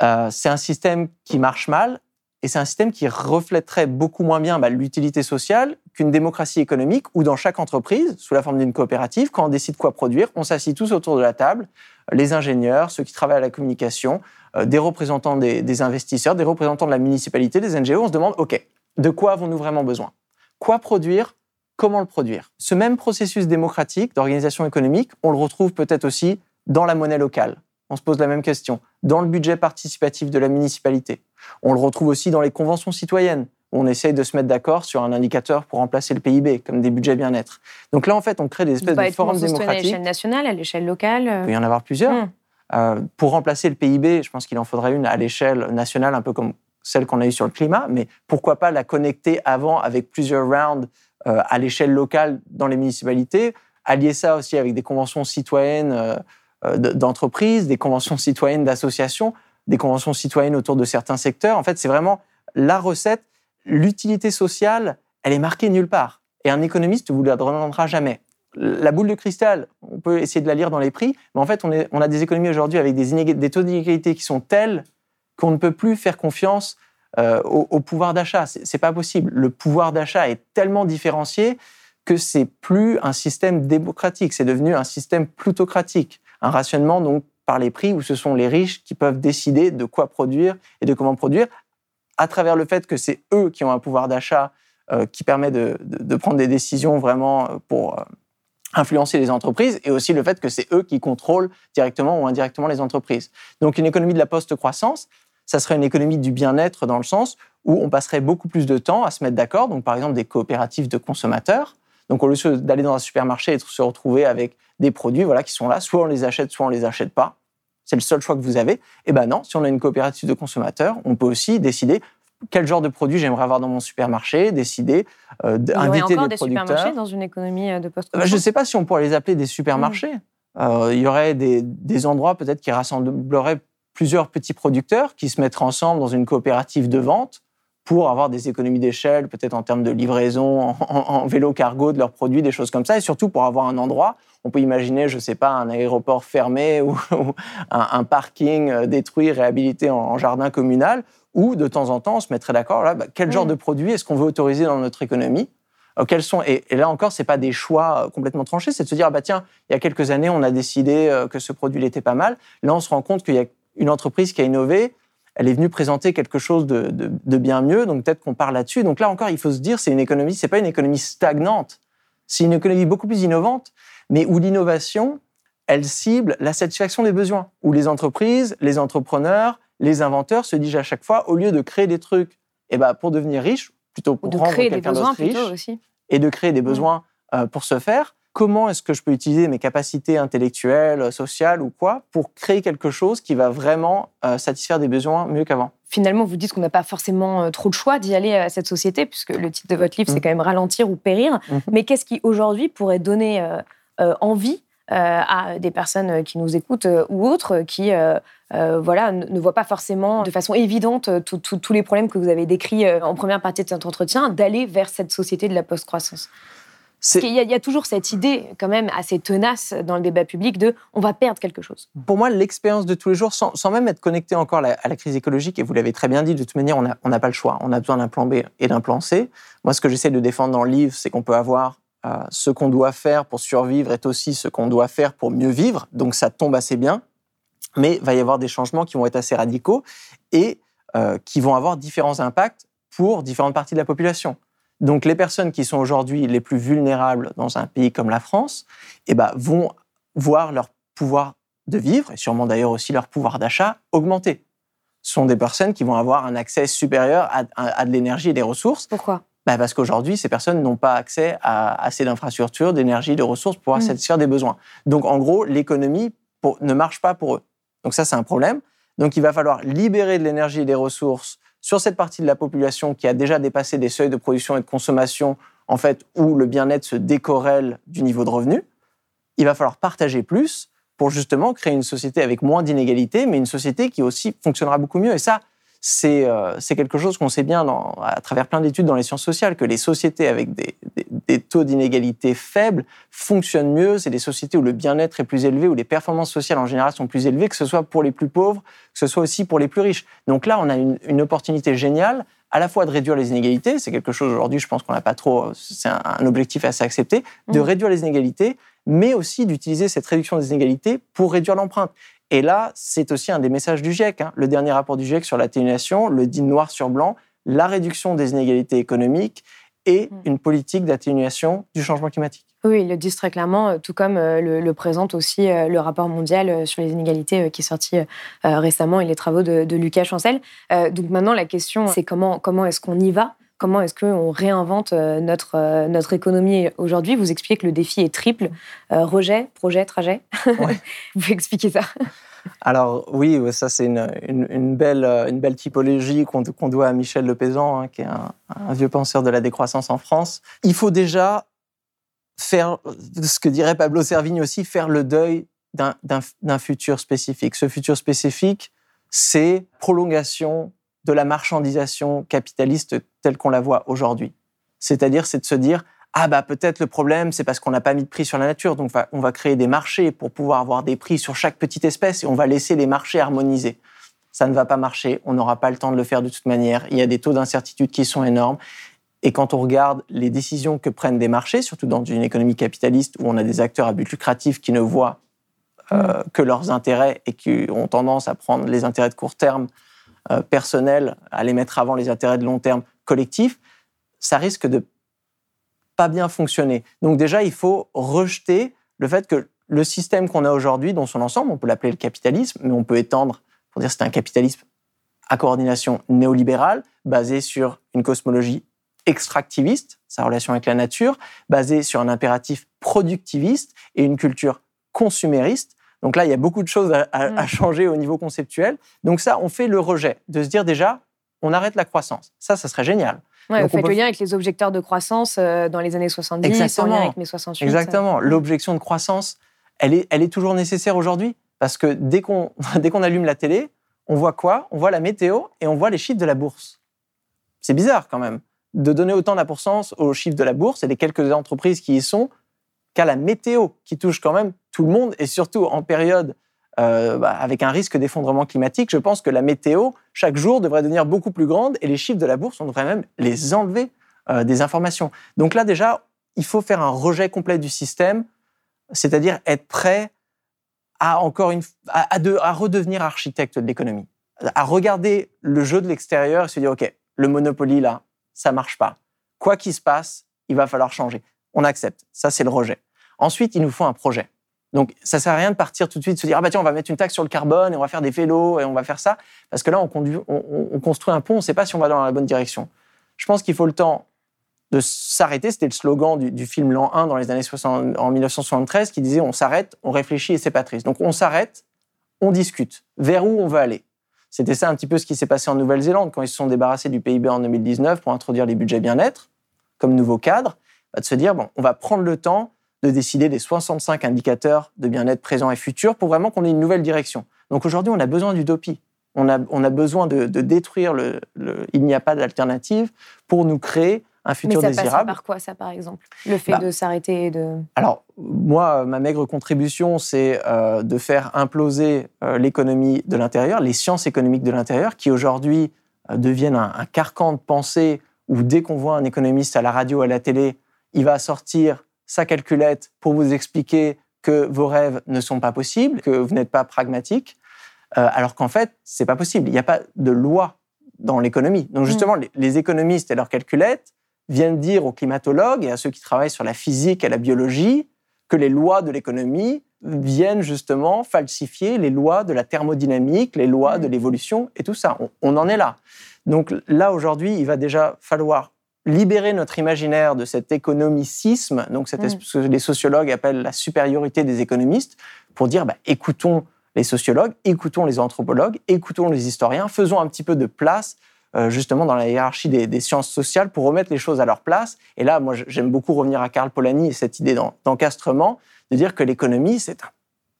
Euh, c'est un système qui marche mal et c'est un système qui reflèterait beaucoup moins bien bah, l'utilité sociale qu'une démocratie économique où dans chaque entreprise, sous la forme d'une coopérative, quand on décide quoi produire, on s'assied tous autour de la table, les ingénieurs, ceux qui travaillent à la communication, euh, des représentants des, investisseurs, des représentants de la municipalité, des NGO, on se demande, OK, de quoi avons-nous vraiment besoin? Quoi produire? Comment le produire? Ce même processus démocratique d'organisation économique, on le retrouve peut-être aussi dans la monnaie locale on se pose la même question. Dans le budget participatif de la municipalité, on le retrouve aussi dans les conventions citoyennes, où on essaye de se mettre d'accord sur un indicateur pour remplacer le PIB, comme des budgets bien-être. Donc là, en fait, on crée des espèces de forums démocratiques. À l'échelle nationale, à l'échelle locale Il peut y en avoir plusieurs. Hmm. Euh, pour remplacer le PIB, je pense qu'il en faudrait une à l'échelle nationale, un peu comme celle qu'on a eue sur le climat, mais pourquoi pas la connecter avant avec plusieurs rounds euh, à l'échelle locale dans les municipalités, allier ça aussi avec des conventions citoyennes euh, euh, d'entreprises, des conventions citoyennes d'associations, des conventions citoyennes autour de certains secteurs. En fait, c'est vraiment la recette. L'utilité sociale, elle est marquée nulle part. Et un économiste ne vous la demandera jamais. La boule de cristal, on peut essayer de la lire dans les prix, mais en fait, on, a des économies aujourd'hui avec des, des taux d'inégalité qui sont tels qu'on ne peut plus faire confiance euh, au, pouvoir d'achat. C'est pas possible. Le pouvoir d'achat est tellement différencié que c'est plus un système démocratique, c'est devenu un système plutocratique, un rationnement donc par les prix où ce sont les riches qui peuvent décider de quoi produire et de comment produire, à travers le fait que c'est eux qui ont un pouvoir d'achat euh, qui permet de, prendre des décisions vraiment euh, pour influencer les entreprises, et aussi le fait que c'est eux qui contrôlent directement ou indirectement les entreprises. Donc une économie de la post-croissance, ça serait une économie du bien-être dans le sens où on passerait beaucoup plus de temps à se mettre d'accord. Donc, par exemple, des coopératives de consommateurs. Donc, au lieu d'aller dans un supermarché et de se retrouver avec des produits voilà, qui sont là, soit on les achète, soit on les achète pas. C'est le seul choix que vous avez. Eh ben non, si on a une coopérative de consommateurs, on peut aussi décider quel genre de produit j'aimerais avoir dans mon supermarché, décider euh, d'inviter les des supermarchés dans une économie euh, de post euh, Je ne sais pas si on pourrait les appeler des supermarchés. Hmm. il y aurait des, des endroits peut-être qui rassembleraient plusieurs petits producteurs qui se mettraient ensemble dans une coopérative de vente pour avoir des économies d'échelle, peut-être en termes de livraison, en, vélo cargo de leurs produits, des choses comme ça, et surtout pour avoir un endroit. On peut imaginer, je ne sais pas, un aéroport fermé [laughs] ou, un, parking euh, détruit, réhabilité en, jardin communal, où de temps en temps on se mettrait d'accord, là, bah, quel genre de produits est-ce qu'on veut autoriser dans notre économie euh, quels sont, et, là encore, c'est pas des choix euh, complètement tranchés, c'est de se dire, ah bah tiens, il y a quelques années, on a décidé que ce produit était pas mal. Là, on se rend compte qu'il y a une entreprise qui a innové, elle est venue présenter quelque chose de, bien mieux, donc peut-être qu'on parle là-dessus. Donc là encore, il faut se dire, c'est une économie, c'est pas une économie stagnante, c'est une économie beaucoup plus innovante, mais où l'innovation, elle cible la satisfaction des besoins, où les entreprises, les entrepreneurs, les inventeurs se disent à chaque fois, au lieu de créer des trucs, eh ben, pour devenir riche, plutôt pour rendre quelqu'un d'autre riche, aussi. et de créer des mmh. besoins euh, pour se faire, comment est-ce que je peux utiliser mes capacités intellectuelles, sociales ou quoi pour créer quelque chose qui va vraiment euh, satisfaire des besoins mieux qu'avant? Finalement, vous dites qu'on n'a pas forcément euh, trop de choix d'y aller à cette société, puisque le titre de votre livre, c'est mmh. quand même ralentir ou périr. Mmh. Mais qu'est-ce qui aujourd'hui pourrait donner euh, envie à des personnes qui nous écoutent ou autres qui voilà, ne voient pas forcément de façon évidente tous les problèmes que vous avez décrits en première partie de cet entretien, d'aller vers cette société de la post-croissance? Il y, a toujours cette idée, quand même, assez tenace dans le débat public de on va perdre quelque chose. Pour moi, l'expérience de tous les jours, sans, même être connecté encore à la, crise écologique, et vous l'avez très bien dit, de toute manière, on n'a pas le choix. On a besoin d'un plan B et d'un plan C. Moi, ce que j'essaie de défendre dans le livre, c'est qu'on peut avoir euh, ce qu'on doit faire pour survivre est aussi ce qu'on doit faire pour mieux vivre. Donc, ça tombe assez bien. Mais il va y avoir des changements qui vont être assez radicaux et euh, qui vont avoir différents impacts pour différentes parties de la population. Donc les personnes qui sont aujourd'hui les plus vulnérables dans un pays comme la France eh ben, vont voir leur pouvoir de vivre, et sûrement d'ailleurs aussi leur pouvoir d'achat, augmenter. Ce sont des personnes qui vont avoir un accès supérieur à, de l'énergie et des ressources. Pourquoi? Ben Parce qu'aujourd'hui, ces personnes n'ont pas accès à assez d'infrastructures, d'énergie, de ressources pour pouvoir mmh. satisfaire des besoins. Donc en gros, l'économie ne marche pas pour eux. Donc ça, c'est un problème. Donc il va falloir libérer de l'énergie et des ressources sur cette partie de la population qui a déjà dépassé des seuils de production et de consommation, en fait, où le bien-être se décorrèle du niveau de revenu, il va falloir partager plus pour justement créer une société avec moins d'inégalités, mais une société qui aussi fonctionnera beaucoup mieux. Et ça, euh, c'est quelque chose qu'on sait bien à travers plein d'études dans les sciences sociales, que les sociétés avec des, taux d'inégalité faibles fonctionnent mieux. C'est des sociétés où le bien-être est plus élevé, où les performances sociales en général sont plus élevées, que ce soit pour les plus pauvres, que ce soit aussi pour les plus riches. Donc là, on a une, opportunité géniale à la fois de réduire les inégalités, c'est quelque chose aujourd'hui, je pense qu'on n'a pas trop, c'est un, objectif assez accepté, de mmh. réduire les inégalités, mais aussi d'utiliser cette réduction des inégalités pour réduire l'empreinte. Et là, c'est aussi un des messages du GIEC. Hein. Le dernier rapport du GIEC sur l'atténuation le dit noir sur blanc, la réduction des inégalités économiques et mm. une politique d'atténuation du changement climatique. Oui, il le disent très clairement, euh, tout comme euh, le, présente aussi euh, le rapport mondial sur les inégalités qui est sorti récemment et les travaux de, Lucas Chancel. Donc maintenant, la question, c'est comment, comment est-ce qu'on y va Comment est-ce qu'on réinvente notre, notre économie aujourd'hui? Vous expliquez que le défi est triple. rejet, projet, trajet. [laughs] Vous expliquez ça? Alors oui, ça c'est une, une, belle, une belle typologie qu'on doit à Michel Lepézan, hein, qui est un, un, vieux penseur de la décroissance en France. Il faut déjà faire, ce que dirait Pablo Servigne aussi, faire le deuil d'un futur spécifique. Ce futur spécifique, c'est prolongation de la marchandisation capitaliste telle qu'on la voit aujourd'hui. C'est-à-dire, c'est de se dire, ah bah peut-être le problème, c'est parce qu'on n'a pas mis de prix sur la nature, donc on va créer des marchés pour pouvoir avoir des prix sur chaque petite espèce et on va laisser les marchés harmoniser. Ça ne va pas marcher, on n'aura pas le temps de le faire de toute manière. Il y a des taux d'incertitude qui sont énormes. Et quand on regarde les décisions que prennent des marchés, surtout dans une économie capitaliste où on a des acteurs à but lucratif qui ne voient euh, que leurs intérêts et qui ont tendance à prendre les intérêts de court terme euh, personnels, à les mettre avant les intérêts de long terme collectifs, ça risque de pas bien fonctionner. Donc déjà, il faut rejeter le fait que le système qu'on a aujourd'hui, dans son ensemble, on peut l'appeler le capitalisme, mais on peut étendre pour dire que c'est un capitalisme à coordination néolibérale, basé sur une cosmologie extractiviste, sa relation avec la nature, basée sur un impératif productiviste et une culture consumériste. Donc là, il y a beaucoup de choses à, mm. changer au niveau conceptuel. Donc ça, on fait le rejet, de se dire déjà, on arrête la croissance. Ça, ça serait génial. Ouais, vous faites le lien avec les objecteurs de croissance euh, dans les années 70, Exactement. en lien avec mai 68. Exactement. L'objection de croissance, elle est, elle est toujours nécessaire aujourd'hui. Parce que dès qu'on [laughs] qu'on allume la télé, on voit quoi? On voit la météo et on voit les chiffres de la bourse. C'est bizarre quand même de donner autant d'importance aux chiffres de la bourse et des quelques entreprises qui y sont qu'à la météo, qui touche quand même tout le monde, et surtout en période euh, bah, avec un risque d'effondrement climatique, je pense que la météo, chaque jour, devrait devenir beaucoup plus grande, et les chiffres de la bourse, on devrait même les enlever euh, des informations. Donc là, déjà, il faut faire un rejet complet du système, c'est-à-dire être prêt à, encore à redevenir architecte de l'économie, à regarder le jeu de l'extérieur et se dire, OK, le Monopoly, là, ça marche pas. Quoi qu'il se passe, il va falloir changer. On accepte. Ça, c'est le rejet. Ensuite, il nous faut un projet. Donc, ça sert à rien de partir tout de suite, de se dire, ah bah tiens, on va mettre une taxe sur le carbone et on va faire des vélos et on va faire ça. Parce que là, on, construit un pont, on ne sait pas si on va dans la bonne direction. Je pense qu'il faut le temps de s'arrêter. C'était le slogan du, film L'an 1 dans les années 60, en 1973 qui disait, on s'arrête, on réfléchit et c'est pas triste. Donc, on s'arrête, on discute. Vers où on veut aller? C'était ça un petit peu ce qui s'est passé en Nouvelle-Zélande quand ils se sont débarrassés du PIB en 2019 pour introduire les budgets bien-être comme nouveau cadre, bah, de se dire, bon, on va prendre le temps de décider des 65 indicateurs de bien-être présent et futur pour vraiment qu'on ait une nouvelle direction. Donc aujourd'hui, on a besoin d'utopie. On a, on a besoin de, détruire le, le il n'y a pas d'alternative pour nous créer un futur Mais ça désirable. par quoi ça, par exemple? Le fait bah, de s'arrêter de... Alors, moi, ma maigre contribution, c'est euh, de faire imploser euh, l'économie de l'intérieur, les sciences économiques de l'intérieur, qui aujourd'hui euh, deviennent un, carcan de pensée où dès qu'on voit un économiste à la radio, à la télé, il va sortir sa calculette pour vous expliquer que vos rêves ne sont pas possibles, que vous n'êtes pas pragmatique, alors qu'en fait, c'est pas possible. Il n'y a pas de loi dans l'économie. Donc mm. justement, les, les, économistes et leurs calculettes, viennent dire aux climatologues et à ceux qui travaillent sur la physique et la biologie que les lois de l'économie viennent justement falsifier les lois de la thermodynamique, les lois de mm. l'évolution et tout ça. On, en est là. Donc là, aujourd'hui, il va déjà falloir libérer notre imaginaire de cet économicisme, donc cette, mm. ce que les sociologues appellent la supériorité des économistes, pour dire bah, écoutons les sociologues, écoutons les anthropologues, écoutons les historiens, faisons un petit peu de place euh, justement dans la hiérarchie des, sciences sociales pour remettre les choses à leur place. Et là, moi, j'aime beaucoup revenir à Karl Polanyi et cette idée d'encastrement, de dire que l'économie, c'est un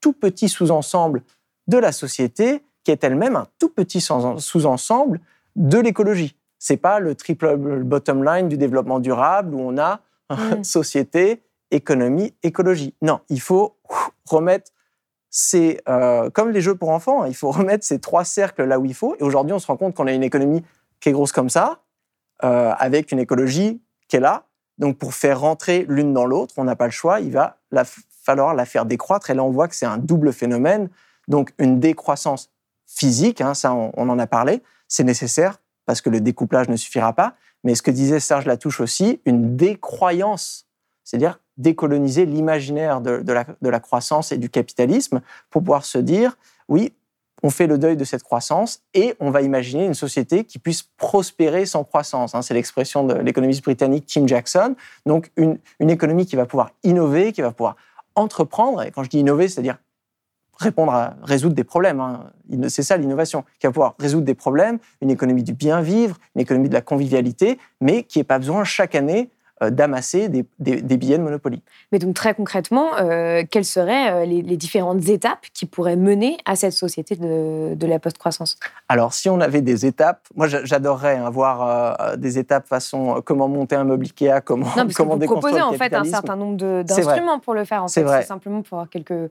tout petit sous-ensemble de la société qui est elle-même un tout petit sous-ensemble de l'écologie. C'est pas le triple bottom line du développement durable où on a mm. [laughs] société, économie, écologie. Non, il faut remettre ces, euh, comme les jeux pour enfants, hein, il faut remettre ces trois cercles là où il faut. Et aujourd'hui, on se rend compte qu'on a une économie qui est grosse comme ça, euh, avec une écologie qui est là. Donc, pour faire rentrer l'une dans l'autre, on n'a pas le choix. Il va falloir la faire décroître. Et là, on voit que c'est un double phénomène. Donc, une décroissance physique, hein, ça, on, en a parlé, c'est nécessaire parce que le découplage ne suffira pas. Mais ce que disait Serge Latouche aussi, une décroyance, c'est-à-dire décoloniser l'imaginaire de, la, croissance et du capitalisme pour pouvoir se dire, oui, on fait le deuil de cette croissance et on va imaginer une société qui puisse prospérer sans croissance. Hein. C'est l'expression de l'économiste britannique Tim Jackson. Donc une, économie qui va pouvoir innover, qui va pouvoir entreprendre. Et quand je dis innover, c'est-à-dire répondre à résoudre des problèmes. hein. C'est ça l'innovation, qui va pouvoir résoudre des problèmes, une économie du bien vivre, une économie de la convivialité, mais qui n'ait pas besoin chaque année euh, d'amasser des, des- des billets de Monopoly. Mais donc très concrètement, euh, quelles seraient euh, les, les différentes étapes qui pourraient mener à cette société de, de la post-croissance? Alors, si on avait des étapes, moi j'a- j'adorerais hein, voir euh, des étapes façon comment monter un meuble Ikea, comment, Non, parce que comment vous déconstruire proposez le en fait un certain nombre d'instruments pour le faire. En fait, c'est simplement pour avoir quelques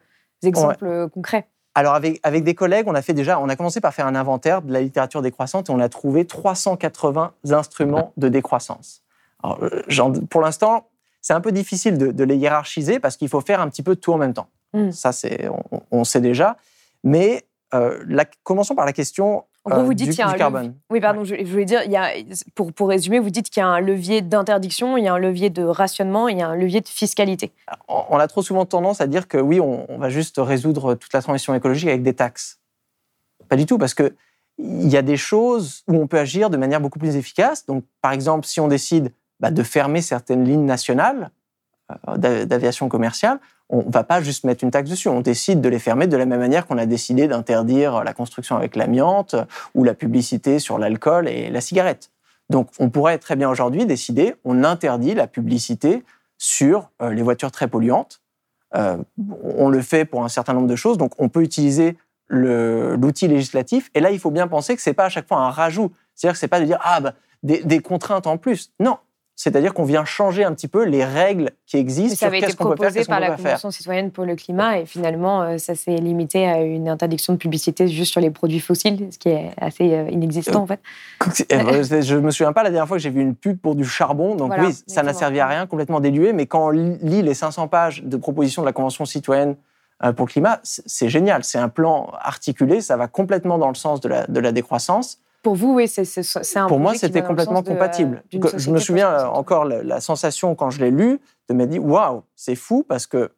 exemples euh, concrets. Alors, avec, avec des collègues, on a fait déjà, on a commencé par faire un inventaire de la littérature décroissante et on a trouvé 380 instruments de décroissance. Alors, euh, pour l'instant, c'est un peu difficile de, de les hiérarchiser parce qu'il faut faire un petit peu tout en même temps. Mm. Ça, c'est, on, on sait déjà. Mais euh, la- commençons par la question En gros, euh, vous dites qu'il y a un Oui, pardon, je, je voulais dire, il y a, pour, pour résumer, vous dites qu'il y a un levier d'interdiction, il y a un levier de rationnement, il y a un levier de fiscalité. on on a trop souvent tendance à dire que oui, on, on va juste résoudre toute la transition écologique avec des taxes. Pas du tout, parce que il y a des choses où on peut agir de manière beaucoup plus efficace. Donc, par exemple, si on décide bah, de fermer certaines lignes nationales d'aviation commerciale, on ne va pas juste mettre une taxe dessus. On décide de les fermer de la même manière qu'on a décidé d'interdire la construction avec l'amiante euh, ou la publicité sur l'alcool et la cigarette. Donc, on pourrait très bien aujourd'hui décider, on interdit la publicité sur euh, les voitures très polluantes. Euh, on le fait pour un certain nombre de choses, donc on peut utiliser l'outil législatif. Et là, il faut bien penser que c'est pas à chaque fois un rajout. C'est-à-dire que c'est pas de dire ah bah, des contraintes en plus. Non, c'est-à-dire qu'on vient changer un petit peu les règles qui existent ça sur avait été qu'est-ce qu'on peut faire, proposé par la. Convention citoyenne pour le climat et finalement, euh, ça s'est limité à une interdiction de publicité juste sur les produits fossiles, ce qui est assez euh, inexistant en fait. [laughs] Eh Je me souviens pas la dernière fois que j'ai vu une pub pour du charbon. Donc Voilà, oui, ça n'a servi à rien, complètement dilué. Mais quand on lit les 500 pages de propositions de la Convention citoyenne euh, pour le climat, c'est c'est génial. C'est un plan articulé. Ça va complètement dans le sens de la, de la décroissance. Pour vous, oui, c'est un Pour moi, c'était complètement de, euh, compatible. je me souviens euh, encore la, la sensation quand je l'ai lu de me dire waouh, c'est fou parce que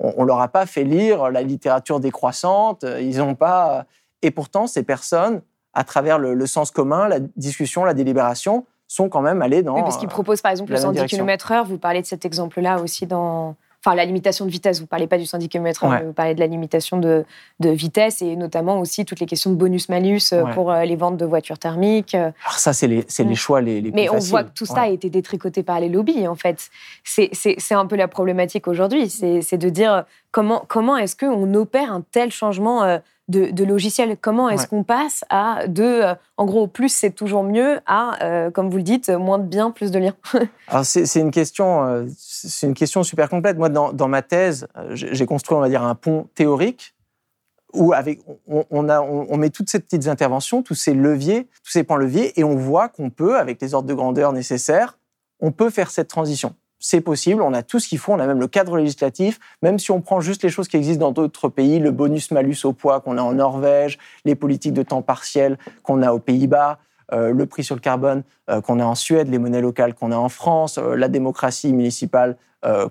on, on leur a pas fait lire la littérature décroissante. euh, Ils ont pas. Et pourtant, ces personnes, à travers le, le sens commun, la discussion, la délibération, sont quand même allées dans. Oui, parce qu'il euh, propose par exemple le la même 110 direction. km/h. Vous parlez de cet exemple-là aussi dans. Enfin, la limitation de vitesse. Vous ne parlez pas du 110 km/h, Ouais. mais vous parlez de la limitation de, de vitesse et notamment aussi toutes les questions de bonus-malus euh, Ouais. pour euh, les ventes de voitures thermiques. euh. Alors ça, c'est les, les choix les, les Mais plus on faciles. voit que tout ça a Ouais. été détricoté par les lobbies, en fait. C'est- un peu la problématique aujourd'hui. C'est de dire comment, comment est-ce qu'on opère un tel changement euh, de, de logiciel? Comment est-ce Ouais. qu'on passe à de, euh, en gros, plus c'est toujours mieux, à, euh, comme vous le dites, moins de bien, plus de liens? [laughs] Alors c'est c'est une question, c'est une question super complète. Moi, dans, dans ma thèse, j'ai j'ai construit, on va dire, un pont théorique où avec, on, on a, on, on met toutes ces petites interventions, tous ces leviers, tous ces points leviers, et on voit qu'on peut, avec les ordres de grandeur nécessaires, on peut faire cette transition. C'est possible, on a tout ce qu'il faut, on a même le cadre législatif, même si on prend juste les choses qui existent dans d'autres pays, le bonus-malus au poids qu'on a en Norvège, les politiques de temps partiel qu'on a aux Pays-Bas, euh, le prix sur le carbone euh, qu'on a en Suède, les monnaies locales qu'on a en France, euh, la démocratie municipale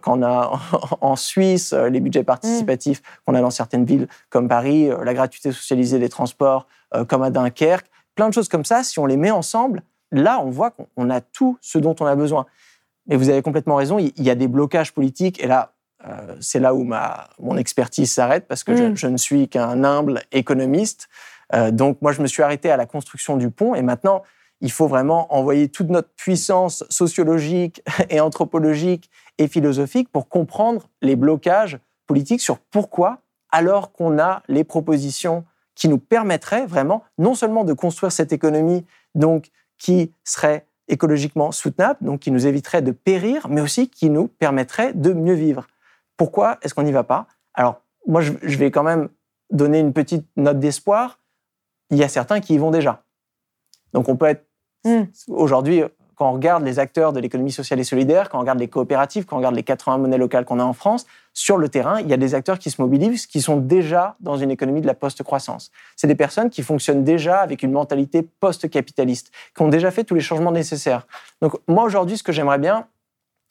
qu'on a [laughs] en Suisse, les budgets participatifs qu'on a dans certaines villes comme Paris, la gratuité socialisée des transports comme à Dunkerque, plein de choses comme ça, si on les met ensemble, là on voit qu'on on a tout ce dont on a besoin. Mais vous avez complètement raison, il y a des blocages politiques et là, euh, c'est là où ma, mon expertise s'arrête parce que je, Mm. je ne suis qu'un humble économiste. Euh, donc moi, je me suis arrêté à la construction du pont et maintenant, il faut vraiment envoyer toute notre puissance sociologique [laughs] et anthropologique et philosophique pour comprendre les blocages politiques sur pourquoi, alors qu'on a les propositions qui nous permettraient vraiment non seulement de construire cette économie donc qui serait écologiquement soutenable, donc qui nous éviterait de périr, mais aussi qui nous permettrait de mieux vivre. Pourquoi est-ce qu'on n'y va pas? Alors, moi, je, vais quand même donner une petite note d'espoir. Il y a certains qui y vont déjà. Donc, on peut être aujourd'hui, quand on regarde les acteurs de l'économie sociale et solidaire, quand on regarde les coopératives, quand on regarde les 80 monnaies locales qu'on a en France, sur le terrain, il y a des acteurs qui se mobilisent, qui sont déjà dans une économie de la post-croissance. C'est des personnes qui fonctionnent déjà avec une mentalité post-capitaliste, qui ont déjà fait tous les changements nécessaires. Donc moi aujourd'hui, ce que j'aimerais bien,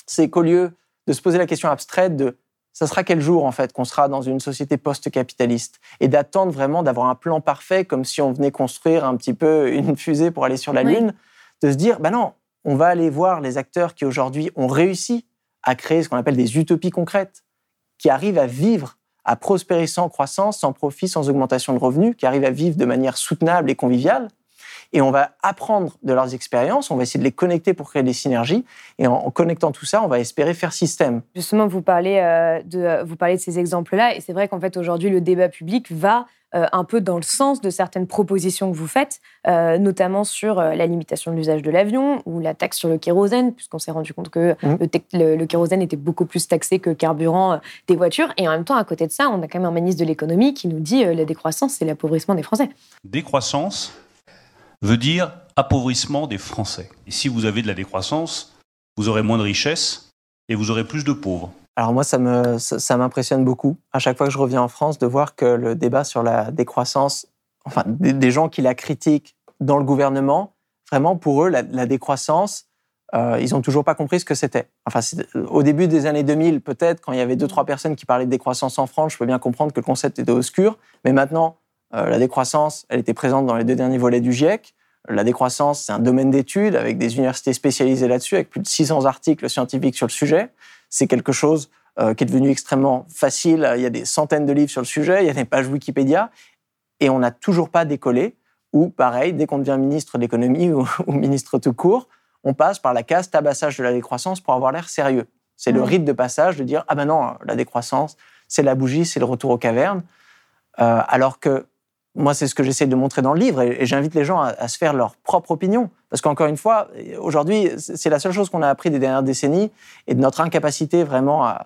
c'est qu'au lieu de se poser la question abstraite de ça sera quel jour en fait qu'on sera dans une société post-capitaliste et d'attendre vraiment d'avoir un plan parfait comme si on venait construire un petit peu une fusée pour aller sur la Oui. Lune, de se dire, ben non, on va aller voir les acteurs qui aujourd'hui ont réussi à créer ce qu'on appelle des utopies concrètes, qui arrivent à vivre à prospérer sans croissance, sans profit, sans augmentation de revenus, qui arrivent à vivre de manière soutenable et conviviale. Et on va apprendre de leurs expériences, on va essayer de les connecter pour créer des synergies. Et en, connectant tout ça, on va espérer faire système. Justement, vous parlez, euh, de, vous parlez de ces exemples-là. Et c'est vrai qu'en fait, aujourd'hui, le débat public va euh, un peu dans le sens de certaines propositions que vous faites, euh, notamment sur la limitation de l'usage de l'avion ou la taxe sur le kérosène, puisqu'on s'est rendu compte que mmh. le, le, kérosène était beaucoup plus taxé que le carburant des voitures. Et en même temps, à côté de ça, on a quand même un ministre de l'économie qui nous dit la décroissance, c'est l'appauvrissement des Français. Décroissance, veut dire appauvrissement des Français. Et si vous avez de la décroissance, vous aurez moins de richesses et vous aurez plus de pauvres. Alors moi, ça, m'impressionne beaucoup, à chaque fois que je reviens en France, de voir que le débat sur la décroissance, enfin des, gens qui la critiquent dans le gouvernement, vraiment pour eux, la, décroissance, euh, ils n'ont toujours pas compris ce que c'était. Enfin, au début des années 2000, peut-être, quand il y avait deux, trois personnes qui parlaient de décroissance en France, je peux bien comprendre que le concept était obscur, mais maintenant, la décroissance, elle était présente dans les deux derniers volets du GIEC. La décroissance, c'est un domaine d'études avec des universités spécialisées là-dessus, avec plus de 600 articles scientifiques sur le sujet. C'est quelque chose euh, qui est devenu extrêmement facile. Il y a des centaines de livres sur le sujet, il y a des pages Wikipédia, et on n'a toujours pas décollé. Ou pareil, dès qu'on devient ministre de l'économie [laughs] ou, ministre tout court, on passe par la case tabassage de la décroissance pour avoir l'air sérieux. C'est le rite de passage de dire ah ben non, la décroissance, c'est la bougie, c'est le retour aux cavernes. Euh, alors que moi, c'est ce que j'essaie de montrer dans le livre, et, j'invite les gens à, se faire leur propre opinion. Parce qu'encore une fois, aujourd'hui, c'est la seule chose qu'on a appris des dernières décennies, et de notre incapacité vraiment à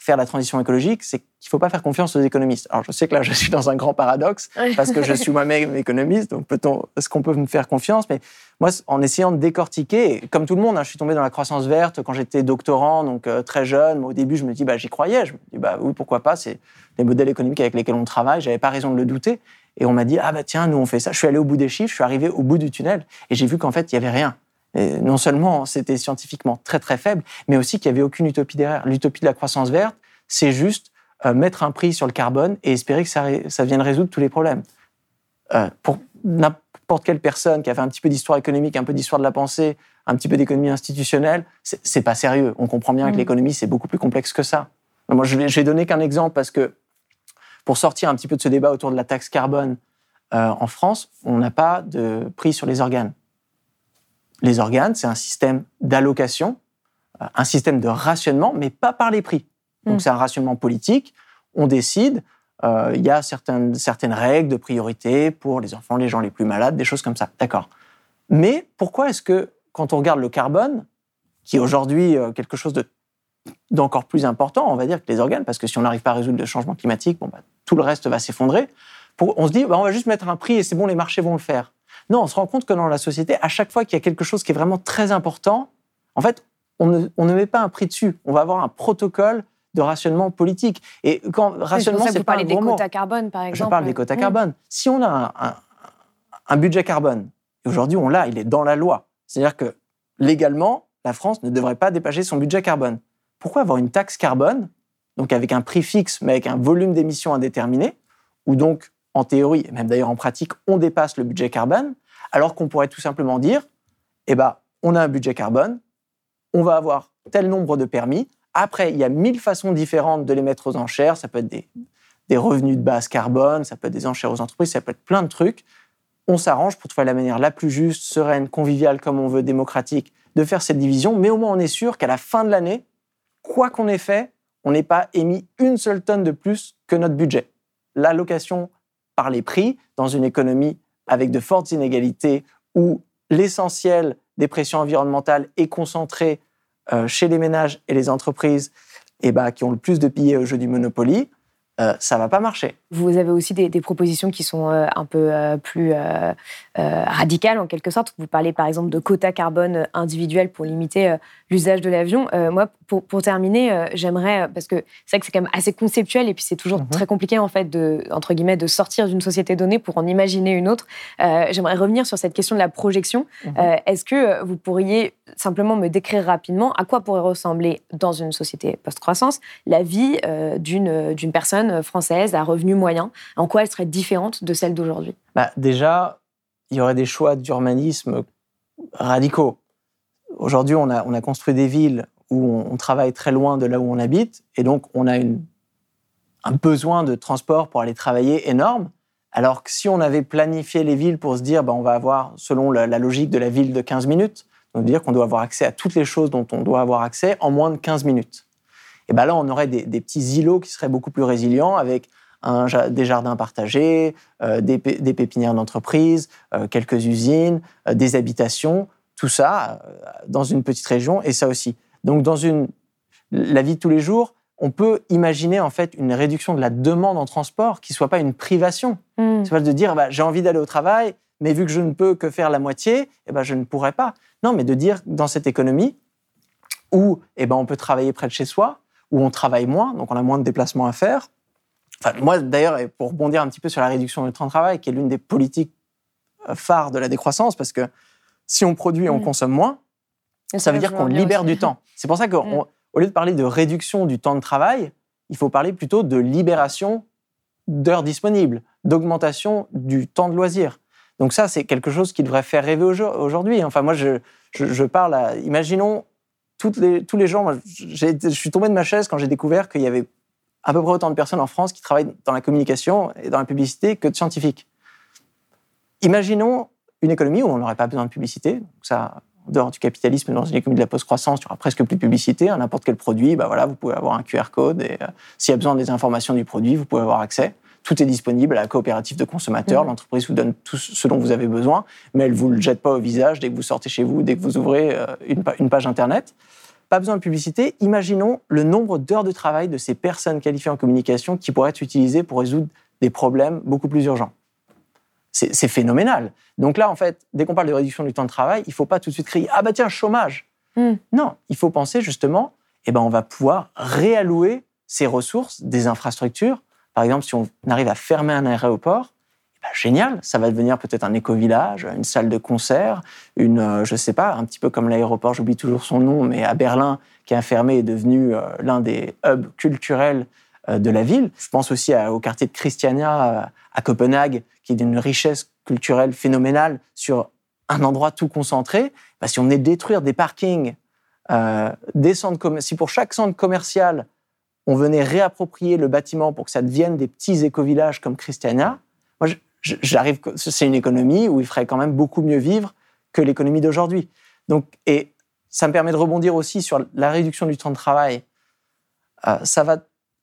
faire la transition écologique, c'est qu'il ne faut pas faire confiance aux économistes. Alors, je sais que là, je suis dans un grand paradoxe, parce que je suis moi-même économiste, donc peut-on, est-ce qu'on peut me faire confiance? Mais moi, en essayant de décortiquer, comme tout le monde, hein, je suis tombé dans la croissance verte quand j'étais doctorant, donc euh, très jeune. au début, je me dis, bah, j'y croyais. Je me dis, bah oui, pourquoi pas? C'est les modèles économiques avec lesquels on travaille. J'avais pas raison de le douter. Et on m'a dit, ah bah tiens, nous on fait ça. Je suis allé au bout des chiffres, je suis arrivé au bout du tunnel et j'ai vu qu'en fait, il n'y avait rien. Et non seulement c'était scientifiquement très très faible, mais aussi qu'il n'y avait aucune utopie derrière. L'utopie de la croissance verte, c'est juste euh, mettre un prix sur le carbone et espérer que ça, ça vienne résoudre tous les problèmes. Euh, pour n'importe quelle personne qui a fait un petit peu d'histoire économique, un peu d'histoire de la pensée, un petit peu d'économie institutionnelle, c'est pas sérieux. On comprend bien que mmh. l'économie, c'est beaucoup plus complexe que ça. Moi, je vais, donner qu'un exemple parce que pour sortir un petit peu de ce débat autour de la taxe carbone euh, en France, on n'a pas de prix sur les organes. Les organes, c'est un système d'allocation, euh, un système de rationnement, mais pas par les prix. Donc mm. c'est un rationnement politique. On décide, euh, il y a certaines, certaines règles de priorité pour les enfants, les gens les plus malades, des choses comme ça. D'accord. Mais pourquoi est-ce que quand on regarde le carbone, qui est aujourd'hui quelque chose de d'encore plus important, on va dire, que les organes, parce que si on n'arrive pas à résoudre le changement climatique, bon, bah, tout le reste va s'effondrer. on se dit, bah, on va juste mettre un prix et c'est bon, les marchés vont le faire. Non, on se rend compte que dans la société, à chaque fois qu'il y a quelque chose qui est vraiment très important, en fait, on ne, met pas un prix dessus. On va avoir un protocole de rationnement politique. Et quand rationnement, c'est pas un des quotas carbone, par exemple. Je parle des quotas carbone. Si on a un, un budget carbone, et aujourd'hui on l'a, il est dans la loi. C'est-à-dire que légalement, la France ne devrait pas dépasser son budget carbone pourquoi avoir une taxe carbone, donc avec un prix fixe, mais avec un volume d'émissions indéterminé, où donc, en théorie, et même d'ailleurs en pratique, on dépasse le budget carbone, alors qu'on pourrait tout simplement dire, eh ben, on a un budget carbone, on va avoir tel nombre de permis. Après, il y a mille façons différentes de les mettre aux enchères. Ça peut être des, des revenus de base carbone, ça peut être des enchères aux entreprises, ça peut être plein de trucs. On s'arrange pour trouver la manière la plus juste, sereine, conviviale, comme on veut, démocratique, de faire cette division. Mais au moins, on est sûr qu'à la fin de l'année, quoi qu'on ait fait, on n'ait pas émis une seule tonne de plus que notre budget. L'allocation par les prix dans une économie avec de fortes inégalités où l'essentiel des pressions environnementales est concentré euh, chez les ménages et les entreprises eh ben, qui ont le plus de pillés au jeu du Monopoly, euh, ça va pas marcher. Vous avez aussi des, propositions qui sont euh, un peu euh, plus radicales en quelque sorte. Vous parlez par exemple de quotas carbone individuels pour limiter l'usage de l'avion. moi, pour, pour terminer, j'aimerais parce que c'est vrai que c'est quand même assez conceptuel et puis c'est toujours mhm. très compliqué en fait de entre guillemets de sortir d'une société donnée pour en imaginer une autre. j'aimerais revenir sur cette question de la projection. Mhm. Est-ce que vous pourriez simplement me décrire rapidement à quoi pourrait ressembler dans une société post-croissance la vie d'une d'une personne française à revenu moyen En quoi elle serait différente de celle d'aujourd'hui bah, Déjà, il y aurait des choix d'urbanisme radicaux. Aujourd'hui, on a, on a construit des villes où on, travaille très loin de là où on habite, et donc on a un besoin de transport pour aller travailler énorme. Alors que si on avait planifié les villes pour se dire, bah, on va avoir, selon la, logique de la ville de 15 minutes, donc dire qu'on doit avoir accès à toutes les choses dont on doit avoir accès en moins de 15 minutes. Et ben là, on aurait des, des petits îlots qui seraient beaucoup plus résilients avec un, des jardins partagés, euh, des, pé- des pépinières d'entreprise, euh, quelques usines, euh, des habitations, tout ça dans une petite région et ça aussi. Donc dans une, la vie de tous les jours, on peut imaginer en fait une réduction de la demande en transport qui soit pas une privation. C'est pas de dire bah, j'ai envie d'aller au travail, mais vu que je ne peux que faire la moitié, eh ben, je ne pourrai pas. Non, mais de dire dans cette économie où eh ben, on peut travailler près de chez soi, où on travaille moins, donc on a moins de déplacements à faire. Enfin, moi, d'ailleurs, et pour rebondir un petit peu sur la réduction du temps de travail, qui est l'une des politiques euh, phares de la décroissance, parce que si on produit et on Mm. consomme moins, ça veut dire qu'on libère du temps. [laughs] C'est pour ça qu'au Mm. lieu de parler de réduction du temps de travail, il faut parler plutôt de libération d'heures disponibles, d'augmentation du temps de loisir. Donc ça, c'est quelque chose qui devrait faire rêver aujo- aujourd'hui. Enfin, moi, je, je, je parle à... Imaginons toutes les, tous les gens... moi, je suis tombé de ma chaise quand j'ai découvert qu'il y avait à peu près autant de personnes en France qui travaillent dans la communication et dans la publicité que de scientifiques. Imaginons une économie où on n'aurait pas besoin de publicité. Donc ça, en dehors du capitalisme, dans une économie de la post-croissance, il y aura presque plus de publicité. À n'importe quel produit, bah voilà, vous pouvez avoir un QR code et euh, s'il y a besoin des informations du produit, vous pouvez avoir accès. Tout est disponible à la coopérative de consommateurs. Mhm. L'entreprise vous donne tout ce dont vous avez besoin, mais elle vous le jette pas au visage dès que vous sortez chez vous, dès que vous ouvrez euh, une page Internet. Pas besoin de publicité. Imaginons le nombre d'heures de travail de ces personnes qualifiées en communication qui pourraient être utilisées pour résoudre des problèmes beaucoup plus urgents. C'est phénoménal. Donc là, en fait, dès qu'on parle de réduction du temps de travail, il ne faut pas tout de suite crier Ah bah tiens, chômage. Mm. Non, il faut penser justement, eh ben, on va pouvoir réallouer ces ressources des infrastructures. Par exemple, si on arrive à fermer un aéroport, ben, génial, ça va devenir peut-être un éco-village, une salle de concert, une, euh, je sais pas, un petit peu comme l'aéroport, j'oublie toujours son nom, mais à Berlin, qui est fermé, est devenu euh, l'un des hubs culturels euh, de la ville. Je pense aussi au quartier de Christiania à Copenhague, qui est d'une richesse culturelle phénoménale sur un endroit tout concentré. Bah, si on venait détruire des parkings, des centres si pour chaque centre commercial, on venait réapproprier le bâtiment pour que ça devienne des petits éco-villages comme Christiania, moi, j'arrive, c'est une économie où il ferait quand même beaucoup mieux vivre que l'économie d'aujourd'hui. Donc, et ça me permet de rebondir aussi sur la réduction du temps de travail. Euh, ça va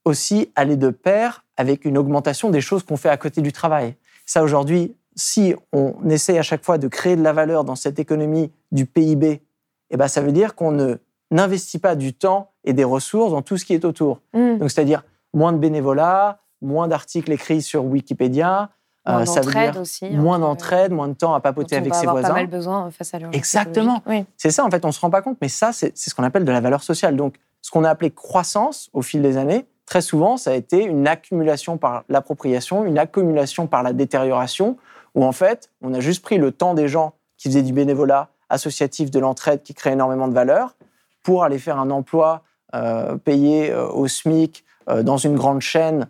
aussi aller de pair avec une augmentation des choses qu'on fait à côté du travail. Ça, aujourd'hui, si on essaie à chaque fois de créer de la valeur dans cette économie du PIB, eh ben, ça veut dire qu'on ne n'investit pas du temps et des ressources dans tout ce qui est autour. Mm. Donc, c'est-à-dire moins de bénévolat, moins d'articles écrits sur Wikipédia. Moins euh, ça veut d'entraide dire aussi, moins entre- d'entraide, moins de temps à papoter on avec va ses avoir voisins. pas mal besoin face à l'urgence Exactement. Oui. C'est ça, en fait, on se rend pas compte, mais ça, c'est ce qu'on appelle de la valeur sociale. Donc, ce qu'on a appelé croissance au fil des années, très souvent, ça a été une accumulation par l'appropriation, une accumulation par la détérioration, où en fait, on a juste pris le temps des gens qui faisaient du bénévolat associatif, de l'entraide, qui crée énormément de valeur, pour aller faire un emploi euh, payé euh, au SMIC euh, dans une grande chaîne euh,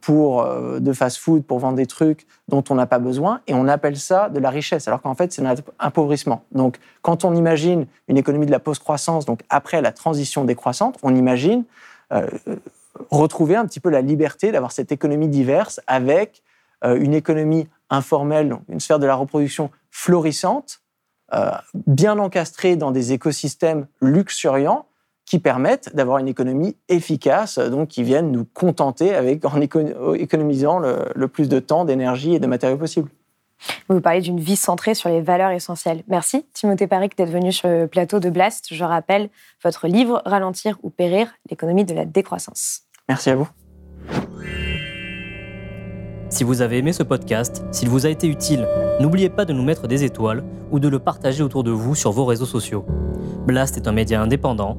pour, euh, de fast-food pour vendre des trucs dont on n'a pas besoin, et on appelle ça de la richesse, alors qu'en fait, c'est un appauvrissement. Donc, quand on imagine une économie de la post-croissance, donc après la transition décroissante, on imagine euh, retrouver un petit peu la liberté d'avoir cette économie diverse avec euh, une économie informelle, donc une sphère de la reproduction florissante, euh, bien encastrée dans des écosystèmes luxuriants qui permettent d'avoir une économie efficace, donc qui viennent nous contenter avec, en éco- économisant le, le plus de temps, d'énergie et de matériaux possible. Vous parlez d'une vie centrée sur les valeurs essentielles. Merci, Timothée Paric, d'être venu sur le plateau de Blast. Je rappelle votre livre Ralentir ou périr, l'économie de la décroissance. Merci à vous. Si vous avez aimé ce podcast, s'il vous a été utile, n'oubliez pas de nous mettre des étoiles ou de le partager autour de vous sur vos réseaux sociaux. Blast est un média indépendant,